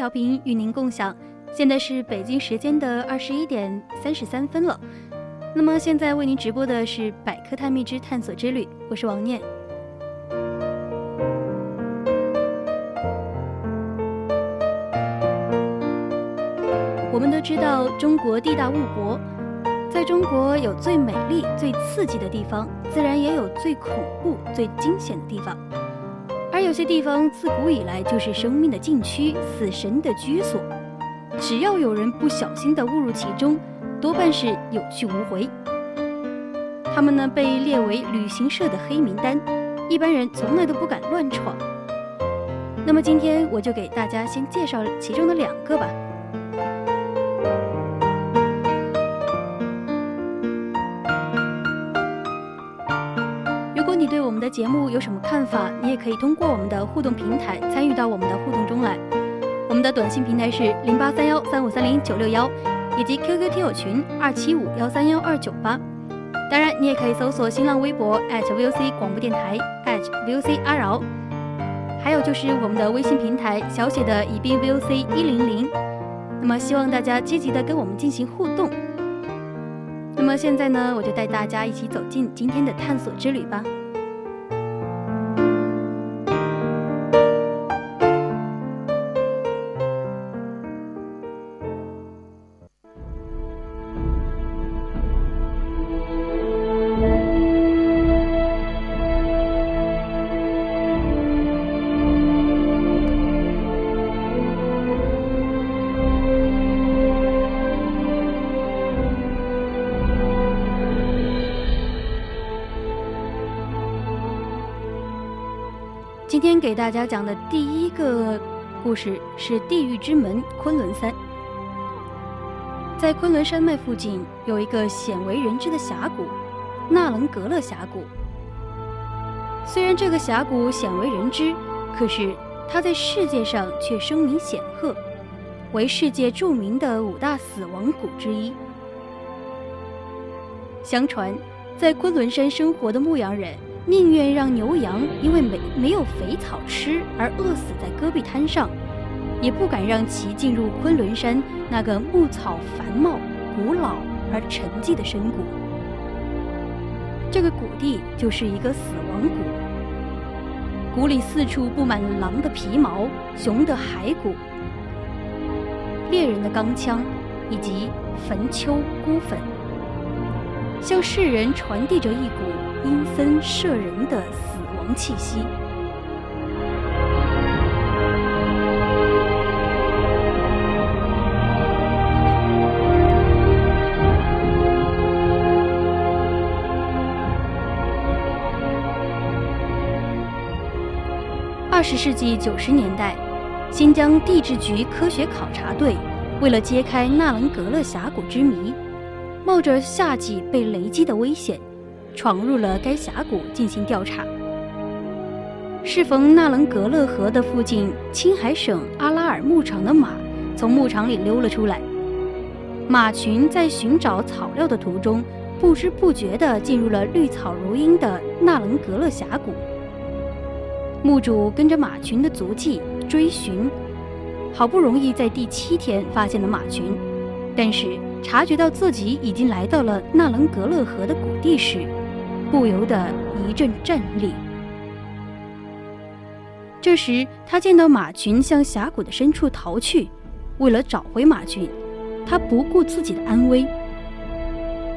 调频与您共享，现在是北京时间的二十一点三十三分了。那么现在为您直播的是《百科探秘之探索之旅》，我是王念。我们都知道中国地大物博，在中国有最美丽、最刺激的地方，自然也有最恐怖、最惊险的地方。而有些地方自古以来就是生命的禁区、死神的居所，只要有人不小心的误入其中，多半是有去无回。他们呢被列为旅行社的黑名单，一般人从来都不敢乱闯。那么今天我就给大家先介绍其中的两个吧。们的节目有什么看法？你也可以通过我们的互动平台参与到我们的互动中来。我们的短信平台是零八三幺三五三零九六幺，以及 QQ 听友群二七五幺三幺二九八。当然，你也可以搜索新浪微博 @VOC 广播电台 @VOC 阿饶，还有就是我们的微信平台小写的宜宾 VOC 一零零。那么，希望大家积极的跟我们进行互动。那么现在呢，我就带大家一起走进今天的探索之旅吧。今天给大家讲的第一个故事是地狱之门——昆仑山。在昆仑山脉附近有一个鲜为人知的峡谷——纳棱格勒峡谷。虽然这个峡谷鲜为人知，可是它在世界上却声名显赫，为世界著名的五大死亡谷之一。相传，在昆仑山生活的牧羊人。宁愿让牛羊因为没没有肥草吃而饿死在戈壁滩上，也不敢让其进入昆仑山那个牧草繁茂、古老而沉寂的深谷。这个谷地就是一个死亡谷，谷里四处布满了狼的皮毛、熊的骸骨、猎人的钢枪，以及坟丘孤坟，向世人传递着一股。阴森摄人的死亡气息。二十世纪九十年代，新疆地质局科学考察队为了揭开纳棱格勒峡谷之谜，冒着夏季被雷击的危险。闯入了该峡谷进行调查。适逢纳伦格勒河的附近，青海省阿拉尔牧场的马从牧场里溜了出来。马群在寻找草料的途中，不知不觉地进入了绿草如茵的纳伦格勒峡谷。牧主跟着马群的足迹追寻，好不容易在第七天发现了马群，但是察觉到自己已经来到了纳伦格勒河的谷地时，不由得一阵战栗。这时，他见到马群向峡谷的深处逃去。为了找回马群，他不顾自己的安危。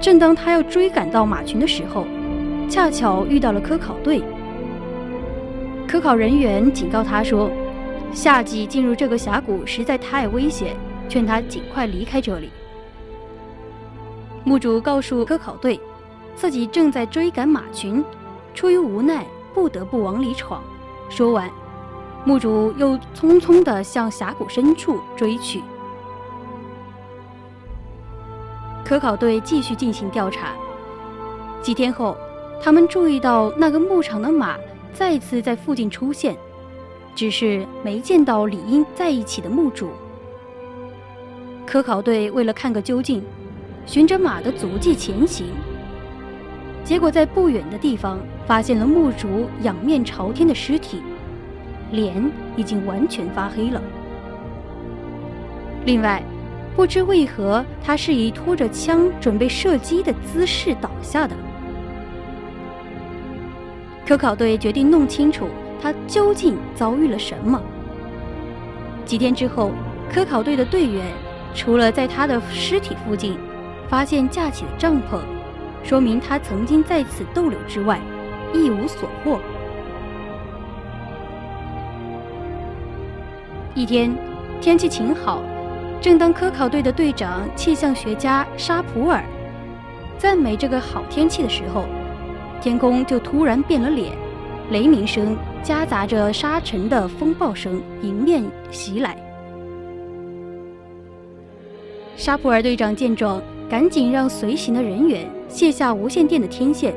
正当他要追赶到马群的时候，恰巧遇到了科考队。科考人员警告他说：“夏季进入这个峡谷实在太危险，劝他尽快离开这里。”墓主告诉科考队，自己正在追赶马群，出于无奈不得不往里闯。说完，墓主又匆匆地向峡谷深处追去。科考队继续进行调查。几天后，他们注意到那个牧场的马再次在附近出现，只是没见到理应在一起的墓主。科考队为了看个究竟。循着马的足迹前行，结果在不远的地方发现了墓主仰面朝天的尸体，脸已经完全发黑了。另外，不知为何他是以拖着枪准备射击的姿势倒下的。科考队决定弄清楚他究竟遭遇了什么。几天之后，科考队的队员除了在他的尸体附近。发现架起的帐篷，说明他曾经在此逗留之外，一无所获。一天，天气晴好，正当科考队的队长气象学家沙普尔赞美这个好天气的时候，天空就突然变了脸，雷鸣声夹杂着沙尘的风暴声迎面袭来。沙普尔队长见状。赶紧让随行的人员卸下无线电的天线。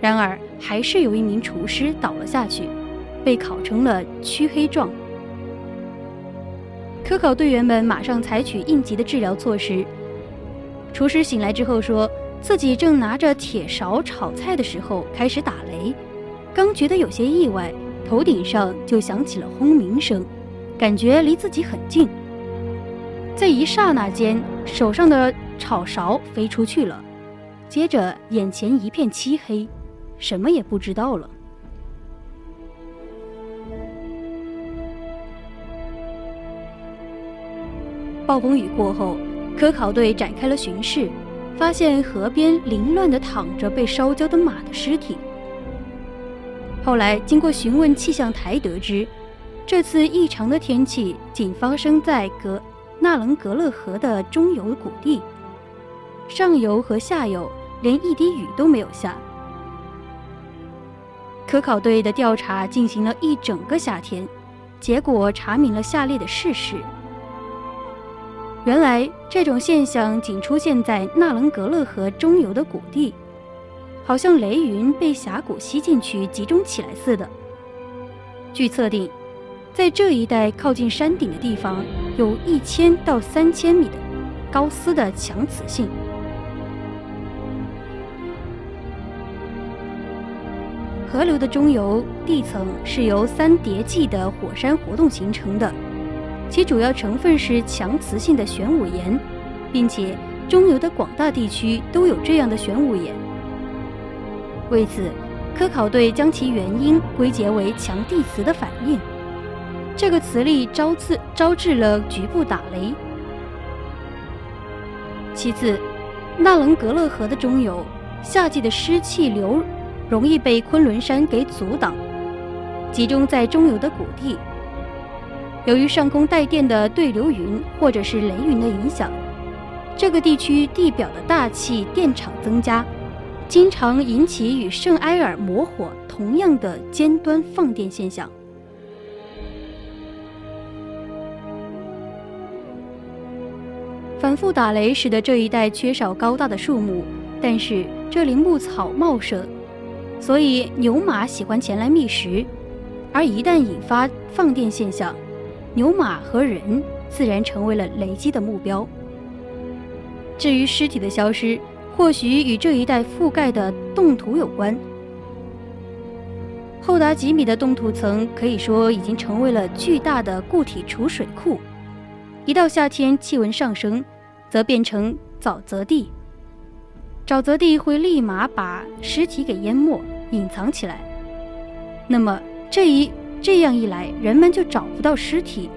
然而，还是有一名厨师倒了下去，被烤成了黢黑状。科考队员们马上采取应急的治疗措施。厨师醒来之后说，自己正拿着铁勺炒菜的时候开始打雷，刚觉得有些意外，头顶上就响起了轰鸣声，感觉离自己很近。在一刹那间，手上的。炒勺飞出去了，接着眼前一片漆黑，什么也不知道了。暴风雨过后，科考队展开了巡视，发现河边凌乱的躺着被烧焦的马的尸体。后来经过询问气象台，得知这次异常的天气仅发生在格纳伦格勒河的中游谷地。上游和下游连一滴雨都没有下。科考队的调查进行了一整个夏天，结果查明了下列的事实：原来这种现象仅出现在纳伦格勒河中游的谷地，好像雷云被峡谷吸进去集中起来似的。据测定，在这一带靠近山顶的地方，有一千到三千米的高斯的强磁性。河流的中游地层是由三叠纪的火山活动形成的，其主要成分是强磁性的玄武岩，并且中游的广大地区都有这样的玄武岩。为此，科考队将其原因归结为强地磁的反应，这个磁力招致招致了局部打雷。其次，纳伦格勒河的中游夏季的湿气流。容易被昆仑山给阻挡，集中在中游的谷地。由于上空带电的对流云或者是雷云的影响，这个地区地表的大气电场增加，经常引起与圣埃尔摩火同样的尖端放电现象。反复打雷使得这一带缺少高大的树木，但是这里牧草茂盛。所以牛马喜欢前来觅食，而一旦引发放电现象，牛马和人自然成为了雷击的目标。至于尸体的消失，或许与这一带覆盖的冻土有关。厚达几米的冻土层可以说已经成为了巨大的固体储水库，一到夏天气温上升，则变成沼泽地。沼泽地会立马把尸体给淹没、隐藏起来。那么，这一这样一来，人们就找不到尸体，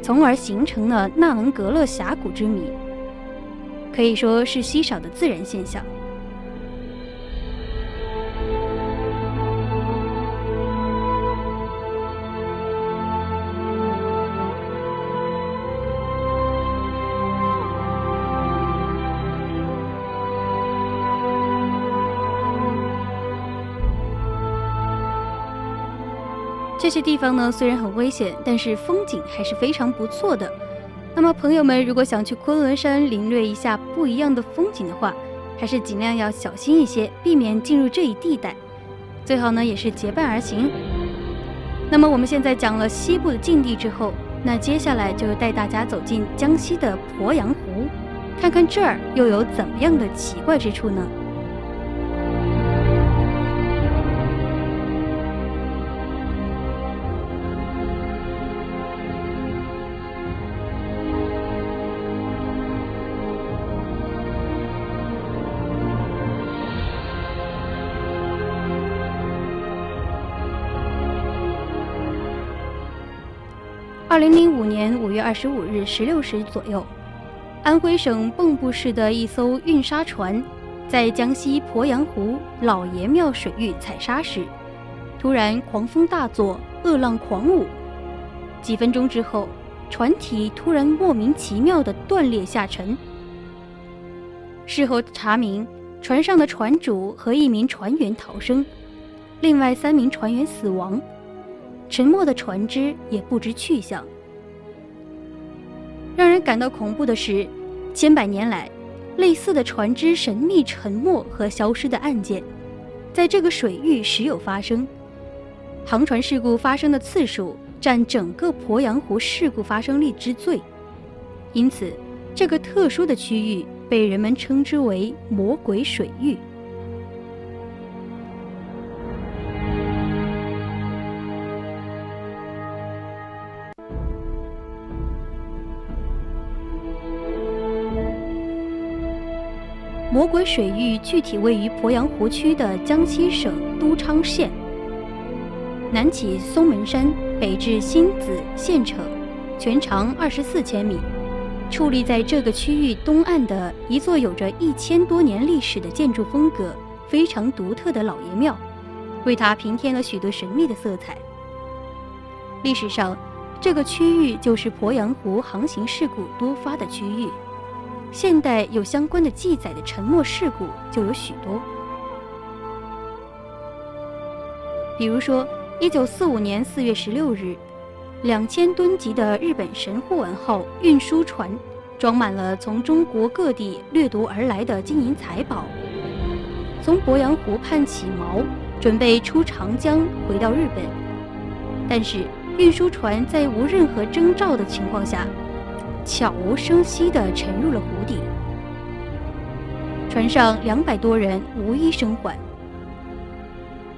从而形成了纳伦格勒峡谷之谜，可以说是稀少的自然现象。这些地方呢，虽然很危险，但是风景还是非常不错的。那么，朋友们如果想去昆仑山领略一下不一样的风景的话，还是尽量要小心一些，避免进入这一地带。最好呢，也是结伴而行。那么，我们现在讲了西部的境地之后，那接下来就带大家走进江西的鄱阳湖，看看这儿又有怎么样的奇怪之处呢？二零零五年五月二十五日十六时左右，安徽省蚌埠市的一艘运沙船在江西鄱阳湖老爷庙水域采沙时，突然狂风大作，恶浪狂舞。几分钟之后，船体突然莫名其妙地断裂下沉。事后查明，船上的船主和一名船员逃生，另外三名船员死亡。沉没的船只也不知去向。让人感到恐怖的是，千百年来，类似的船只神秘沉没和消失的案件，在这个水域时有发生。航船事故发生的次数占整个鄱阳湖事故发生率之最，因此，这个特殊的区域被人们称之为“魔鬼水域”。魔鬼水域具体位于鄱阳湖区的江西省都昌县，南起松门山，北至新子县城，全长二十四千米，矗立在这个区域东岸的一座有着一千多年历史的建筑风格非常独特的老爷庙，为它平添了许多神秘的色彩。历史上，这个区域就是鄱阳湖航行事故多发的区域。现代有相关的记载的沉没事故就有许多，比如说，一九四五年四月十六日，两千吨级的日本神户丸号运输船，装满了从中国各地掠夺而来的金银财宝，从鄱阳湖畔起锚，准备出长江回到日本，但是运输船在无任何征兆的情况下。悄无声息地沉入了湖底，船上两百多人无一生还。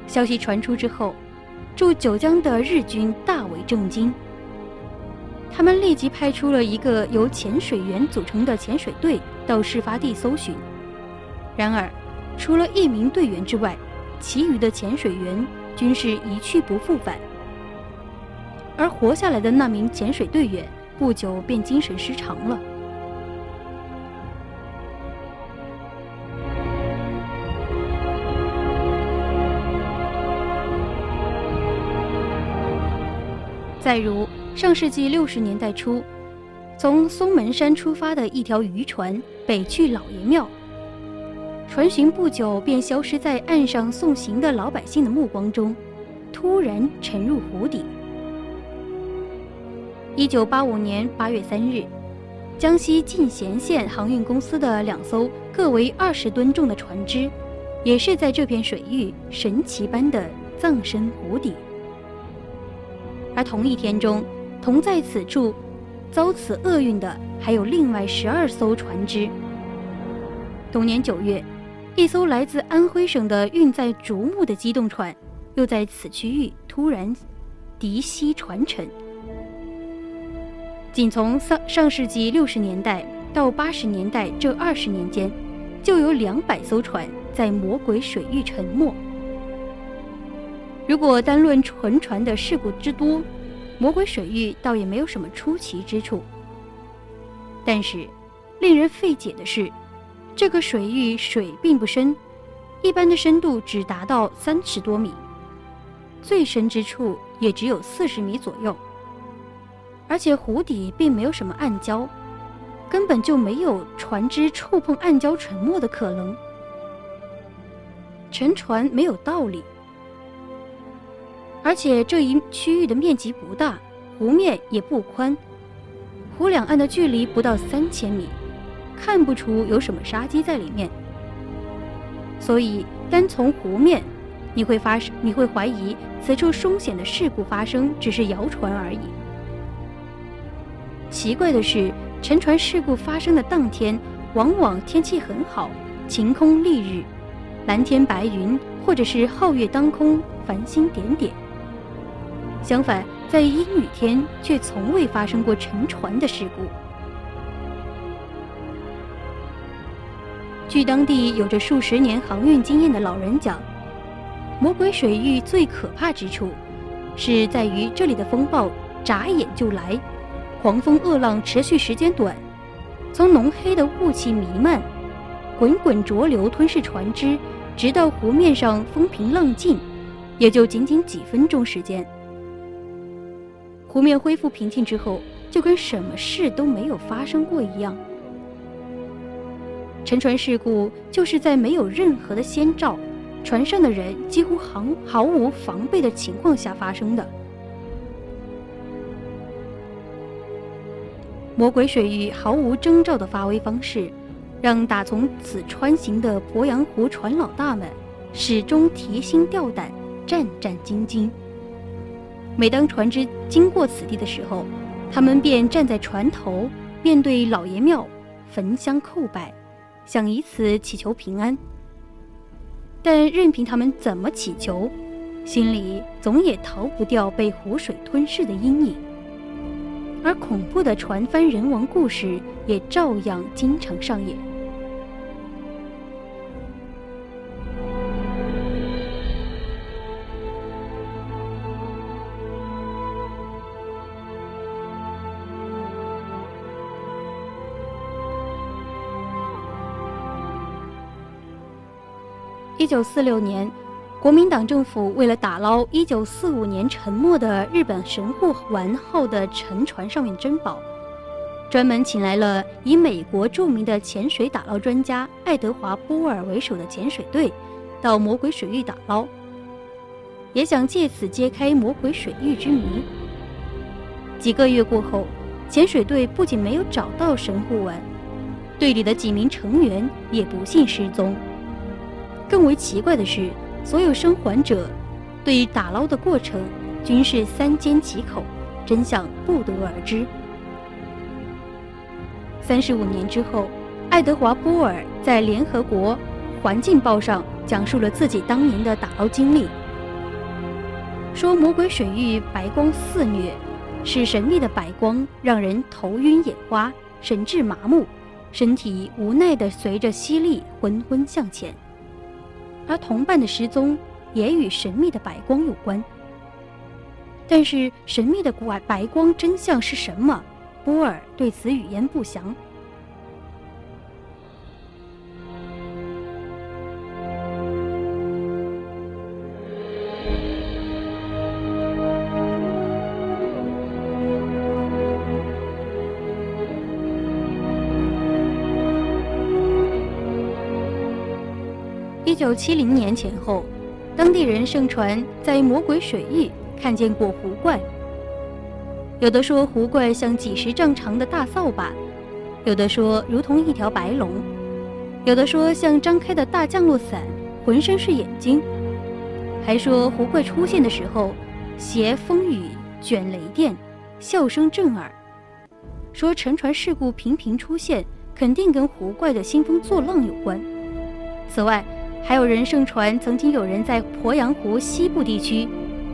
消息传出之后，驻九江的日军大为震惊，他们立即派出了一个由潜水员组成的潜水队到事发地搜寻。然而，除了一名队员之外，其余的潜水员均是一去不复返，而活下来的那名潜水队员。不久便精神失常了。再如上世纪六十年代初，从松门山出发的一条渔船北去老爷庙，船行不久便消失在岸上送行的老百姓的目光中，突然沉入湖底。一九八五年八月三日，江西进贤县航运公司的两艘各为二十吨重的船只，也是在这片水域神奇般的葬身湖底。而同一天中，同在此处遭此厄运的还有另外十二艘船只。同年九月，一艘来自安徽省的运载竹木的机动船，又在此区域突然敌袭船沉。仅从上上世纪六十年代到八十年代这二十年间，就有两百艘船在魔鬼水域沉没。如果单论沉船的事故之多，魔鬼水域倒也没有什么出奇之处。但是，令人费解的是，这个水域水并不深，一般的深度只达到三十多米，最深之处也只有四十米左右。而且湖底并没有什么暗礁，根本就没有船只触碰暗礁沉没的可能。沉船没有道理。而且这一区域的面积不大，湖面也不宽，湖两岸的距离不到三千米，看不出有什么杀机在里面。所以单从湖面，你会发，你会怀疑此处凶险的事故发生只是谣传而已。奇怪的是，沉船事故发生的当天，往往天气很好，晴空丽日，蓝天白云，或者是皓月当空，繁星点点。相反，在阴雨天却从未发生过沉船的事故。据当地有着数十年航运经验的老人讲，魔鬼水域最可怕之处，是在于这里的风暴眨眼就来，狂风恶浪持续时间短，从浓黑的雾气弥漫，滚滚浊流吞噬船只，直到湖面上风平浪静，也就仅仅几分钟时间。湖面恢复平静之后，就跟什么事都没有发生过一样。沉船事故就是在没有任何的先兆，船上的人几乎毫毫无防备的情况下发生的。魔鬼水域毫无征兆的发威方式，让打从此穿行的鄱阳湖船老大们始终提心吊胆、战战兢兢。每当船只经过此地的时候，他们便站在船头，面对老爷庙，焚香叩拜，想以此祈求平安。但任凭他们怎么祈求，心里总也逃不掉被湖水吞噬的阴影，而恐怖的船翻人亡故事也照样经常上演。一九四六年，国民党政府为了打捞一九四五年沉没的日本神户丸号的沉船上面珍宝，专门请来了以美国著名的潜水打捞专家爱德华·波尔为首的潜水队，到魔鬼水域打捞，也想借此揭开魔鬼水域之谜。几个月过后，潜水队不仅没有找到神户丸，队里的几名成员也不幸失踪。更为奇怪的是，所有生还者对打捞的过程均是三缄其口，真相不得而知。三十五年之后，爱德华·波尔在《联合国环境报》上讲述了自己当年的打捞经历，说魔鬼水域白光肆虐，使神秘的白光让人头晕眼花，神志麻木，身体无奈地随着吸力昏昏向前。而同伴的失踪也与神秘的白光有关，但是神秘的白白光真相是什么？波尔对此语焉不详。一九七零年前后，当地人盛传在魔鬼水域看见过湖怪。有的说湖怪像几十丈长的大扫把，有的说如同一条白龙，有的说像张开的大降落伞，浑身是眼睛。还说湖怪出现的时候，携风雨卷雷电，笑声震耳。说沉船事故频频出现，肯定跟湖怪的兴风作浪有关。此外，还有人盛传，曾经有人在鄱阳湖西部地区，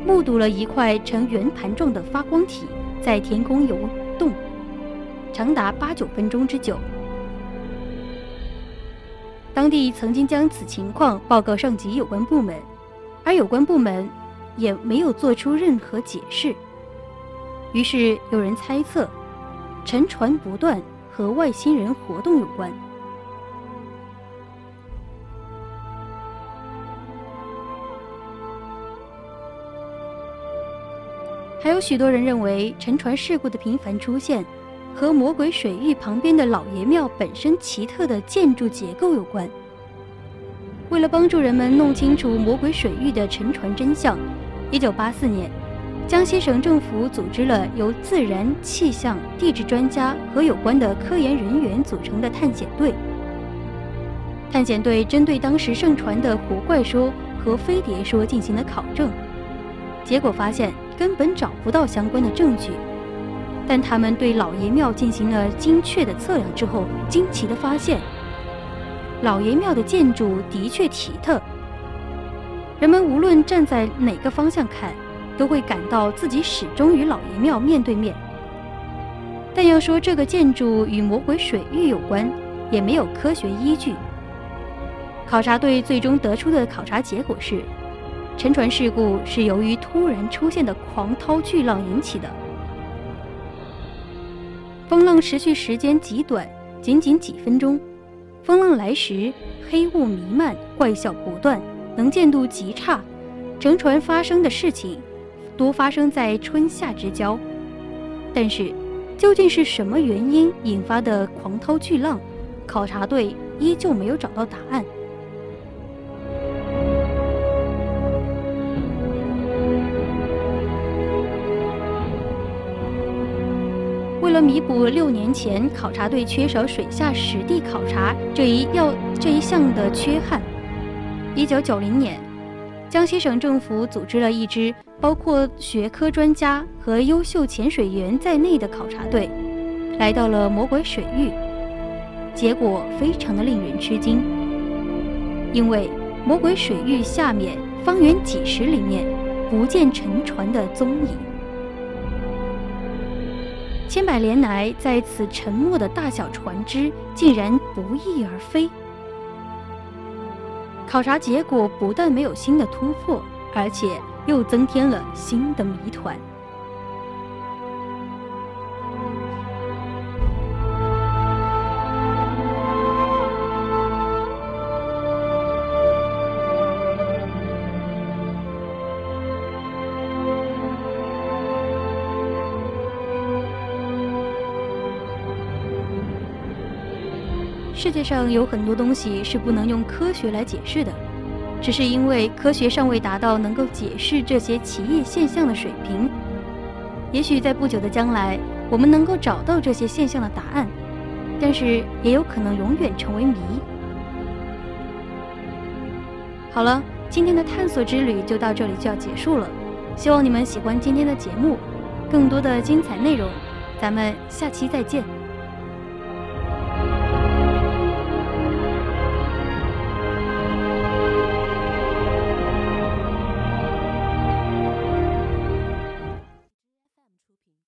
目睹了一块呈圆盘状的发光体在天空游动，长达八九分钟之久。当地曾经将此情况报告上级有关部门，而有关部门也没有做出任何解释。于是有人猜测，沉船不断和外星人活动有关。还有许多人认为，沉船事故的频繁出现，和魔鬼水域旁边的老爷庙本身奇特的建筑结构有关。为了帮助人们弄清楚魔鬼水域的沉船真相，1984年，江西省政府组织了由自然、气象、地质专家和有关的科研人员组成的探险队。探险队针对当时盛传的活怪说和飞碟说进行了考证，结果发现。根本找不到相关的证据，但他们对老爷庙进行了精确的测量之后，惊奇地发现，老爷庙的建筑的确奇特。人们无论站在哪个方向看，都会感到自己始终与老爷庙面对面。但要说这个建筑与魔鬼水域有关，也没有科学依据。考察队最终得出的考察结果是。沉船事故是由于突然出现的狂涛巨浪引起的。风浪持续时间极短，仅仅几分钟。风浪来时，黑雾弥漫，怪笑不断，能见度极差。沉船发生的事情多发生在春夏之交。但是，究竟是什么原因引发的狂涛巨浪？考察队依旧没有找到答案。为了弥补六年前考察队缺少水下实地考察这一要这一项的缺憾，一九九零年，江西省政府组织了一支包括学科专家和优秀潜水员在内的考察队，来到了魔鬼水域。结果非常的令人吃惊，因为魔鬼水域下面方圆几十里面不见沉船的踪影。千百年来，在此沉没的大小船只竟然不翼而飞。考察结果不但没有新的突破，而且又增添了新的谜团。世界上有很多东西是不能用科学来解释的，只是因为科学尚未达到能够解释这些奇异现象的水平。也许在不久的将来，我们能够找到这些现象的答案，但是也有可能永远成为谜。好了，今天的探索之旅就到这里就要结束了，希望你们喜欢今天的节目，更多的精彩内容，咱们下期再见。